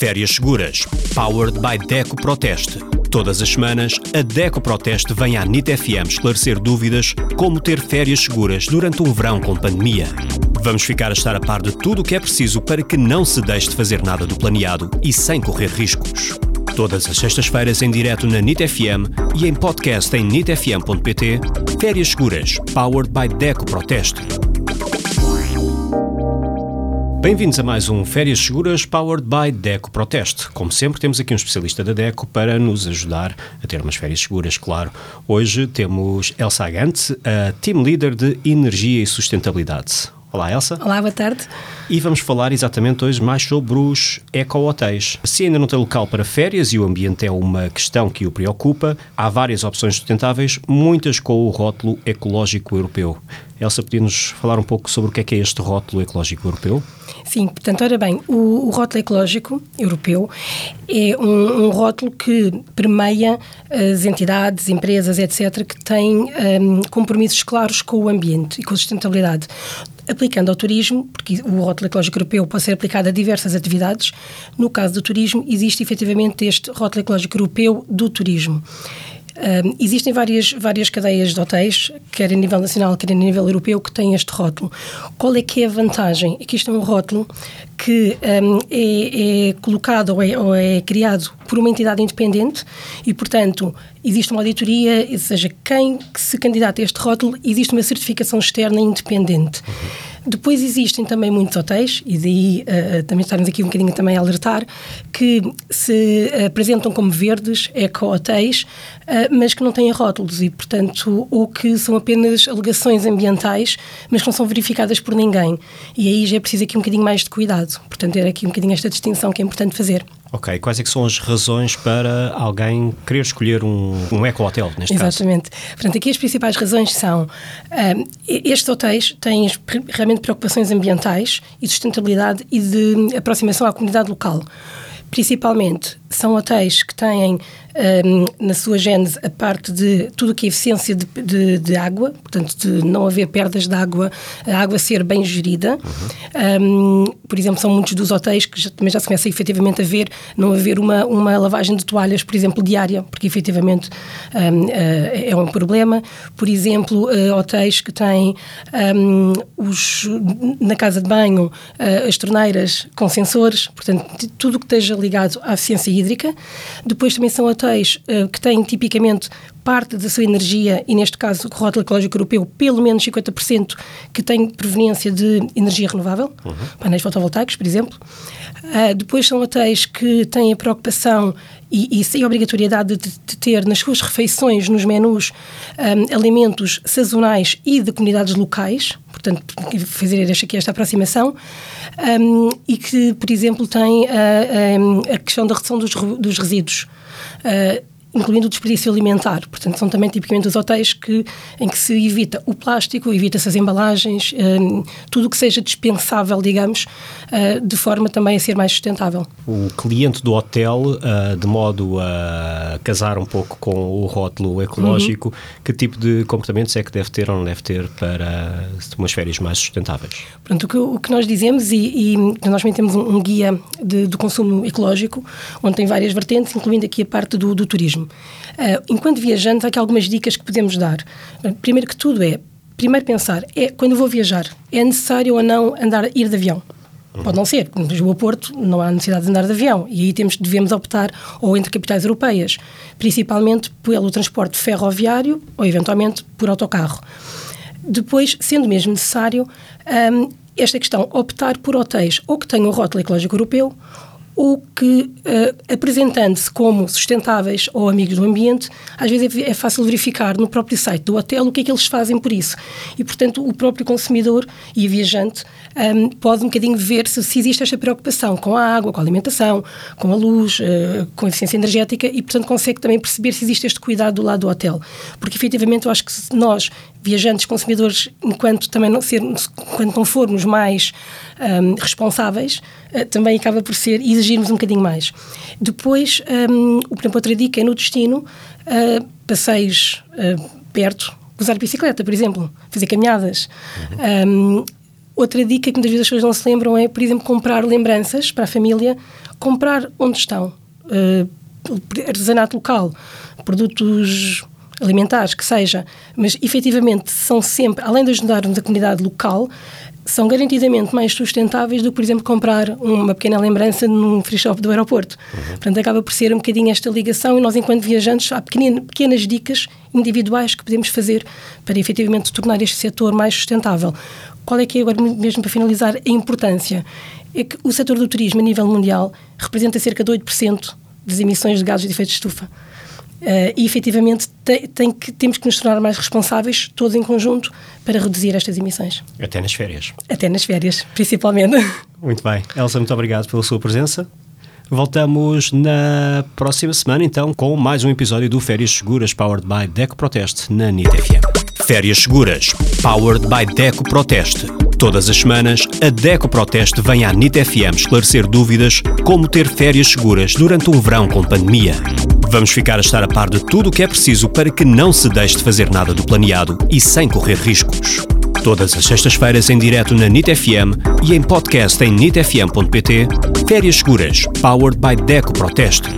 Férias Seguras, powered by Deco Proteste. Todas as semanas, a Deco Proteste vem à NIT FM esclarecer dúvidas como ter férias seguras durante um verão com pandemia. Vamos ficar a estar a par de tudo o que é preciso para que não se deixe de fazer nada do planeado e sem correr riscos. Todas as sextas-feiras em direto na NIT FM e em podcast em nitfm.pt. Férias Seguras, powered by Deco Proteste. Bem-vindos a mais um Férias Seguras Powered by Deco Proteste. Como sempre, temos aqui um especialista da Deco para nos ajudar a ter umas férias seguras, claro. Hoje temos Elsa Agante, a Team Leader de Energia e Sustentabilidade. Olá, Elsa. Olá, boa tarde. E vamos falar exatamente hoje mais sobre os eco-hotéis. Se ainda não tem local para férias e o ambiente é uma questão que o preocupa, há várias opções sustentáveis, muitas com o rótulo ecológico europeu. Elsa, podia-nos falar um pouco sobre o que é que é este rótulo ecológico europeu? Sim, portanto, ora bem, o, o rótulo ecológico europeu é um, um, rótulo que permeia as entidades, empresas, etc., que têm um, compromissos claros com o ambiente e com a sustentabilidade aplicando ao turismo, porque o rótulo ecológico europeu pode ser aplicado a diversas atividades, no caso do turismo, existe efetivamente este rótulo ecológico europeu do turismo. Um, existem várias, várias cadeias de hotéis, quer a nível nacional, quer a nível europeu, que têm este rótulo. Qual é que é a vantagem? É que isto é um rótulo que um, é, é, colocado ou é, ou é, criado por uma entidade independente e, portanto, existe uma auditoria, ou seja, quem se candidata a este rótulo, existe uma certificação externa independente. Depois existem também muitos hotéis, e daí uh, também estarmos aqui um bocadinho também a alertar, que se apresentam como verdes, eco-hotéis, uh, mas que não têm rótulos e, portanto, ou que são apenas alegações ambientais, mas que não são verificadas por ninguém. E aí já é preciso aqui um bocadinho mais de cuidado. Portanto, era aqui um bocadinho esta distinção que é importante fazer. Ok, quais é são as razões para alguém querer escolher um, um eco-hotel, neste Exatamente. caso? Exatamente. Portanto, aqui as principais razões são um, estes hotéis têm realmente preocupações ambientais e de sustentabilidade e de aproximação à comunidade local. Principalmente, são hotéis que têm um, na sua gênese a parte de tudo o que é eficiência de, de, de, água, portanto, de não haver perdas de água, a água ser bem gerida. Uhum. Um, por exemplo, são muitos dos hotéis que já, também já se começa efetivamente a ver, não haver uma, uma lavagem de toalhas, por exemplo, diária, porque efetivamente um, uh, é um problema. Por exemplo, uh, hotéis que têm os, na casa de banho uh, as torneiras com sensores, portanto, tudo o que esteja ligado à eficiência hídrica. Depois também são hotéis uh, que têm tipicamente parte da sua energia, e neste caso o rótulo ecológico europeu, pelo menos 50% que tem proveniência de energia renovável, uhum. painéis fotovoltaicos, por exemplo. Uh, depois são hotéis que têm a preocupação e, e a obrigatoriedade de, de, ter nas suas refeições, nos menus, um, alimentos sazonais e de comunidades locais, portanto, fazer aqui esta aproximação, um, e que, por exemplo, tem a, a, a questão da redução dos, dos resíduos. Uh, incluindo o desperdício alimentar. Portanto, são também tipicamente os hotéis que, em que se evita o plástico, evita-se as embalagens, um, tudo o que seja dispensável, digamos, uh, de forma também a ser mais sustentável. O cliente do hotel, uh, de modo a casar um pouco com o rótulo ecológico, uhum. que tipo de comportamentos é que deve ter ou não deve ter para umas férias mais sustentáveis? Pronto, o que, o que nós dizemos, e, e, nós também temos um, um guia de, do consumo ecológico, onde tem várias vertentes, incluindo aqui a parte do, do turismo. Uh, enquanto viajantes, há aqui algumas dicas que podemos dar. Primeiro que tudo é, primeiro pensar, é quando vou viajar, é necessário ou não andar, ir de avião? Pode não ser, no Lisboa-Porto não há necessidade de andar de avião e aí temos, devemos optar ou entre capitais europeias, principalmente pelo transporte ferroviário ou eventualmente por autocarro. Depois, sendo mesmo necessário, um, esta questão, optar por hotéis ou que tenham o rótulo ecológico europeu ou que, uh, apresentando-se como sustentáveis ou amigos do ambiente, às vezes é, é, fácil verificar no próprio site do hotel o que é que eles fazem por isso. E, portanto, o próprio consumidor e viajante um, ehm, pode um bocadinho ver se, se, existe esta preocupação com a água, com a alimentação, com a luz, uh, com a eficiência energética e, portanto, consegue também perceber se existe este cuidado do lado do hotel. Porque, efetivamente, eu acho que nós, viajantes, consumidores, enquanto também não, ser, enquanto não formos mais um, ehm, responsáveis, uh, também acaba por ser exigir exigirmos um bocadinho mais. Depois, um, por exemplo, outra dica é no destino, uh, passeios uh, perto, usar bicicleta, por exemplo, fazer caminhadas. Uhum. Um, Outra dica que muitas vezes as pessoas não se lembram é, por exemplo, comprar lembranças para a família, comprar onde estão. Uh, artesanato local, produtos alimentares, que seja, mas efetivamente são sempre, além de ajudarmos a comunidade local, são garantidamente mais sustentáveis do que, por exemplo, comprar uma pequena lembrança num free shop do aeroporto. Uhum. Portanto, acaba por ser um bocadinho esta ligação e nós, enquanto viajantes, há pequenas, pequenas dicas individuais que podemos fazer para efetivamente tornar este setor mais sustentável. Qual é que é agora, mesmo para finalizar, a importância? É que o setor do turismo a nível mundial representa cerca de 8% das emissões de gases de efeito de estufa. Uh, e efetivamente tem, tem que, temos que nos tornar mais responsáveis, todos em conjunto, para reduzir estas emissões. Até nas férias. Até nas férias, principalmente. Muito bem. Elsa, muito obrigado pela sua presença. Voltamos na próxima semana, então, com mais um episódio do Férias Seguras, powered by Deco Proteste, na NIT FM. Férias Seguras, powered by Deco Proteste. Todas as semanas, a Deco Proteste vem à NIT FM esclarecer dúvidas como ter férias seguras durante um verão com pandemia. Vamos ficar a estar a par de tudo o que é preciso para que não se deixe de fazer nada do planeado e sem correr riscos. Todas as sextas-feiras em direto na NIT FM e em podcast em nitfm.pt. Férias Seguras, powered by Deco Proteste.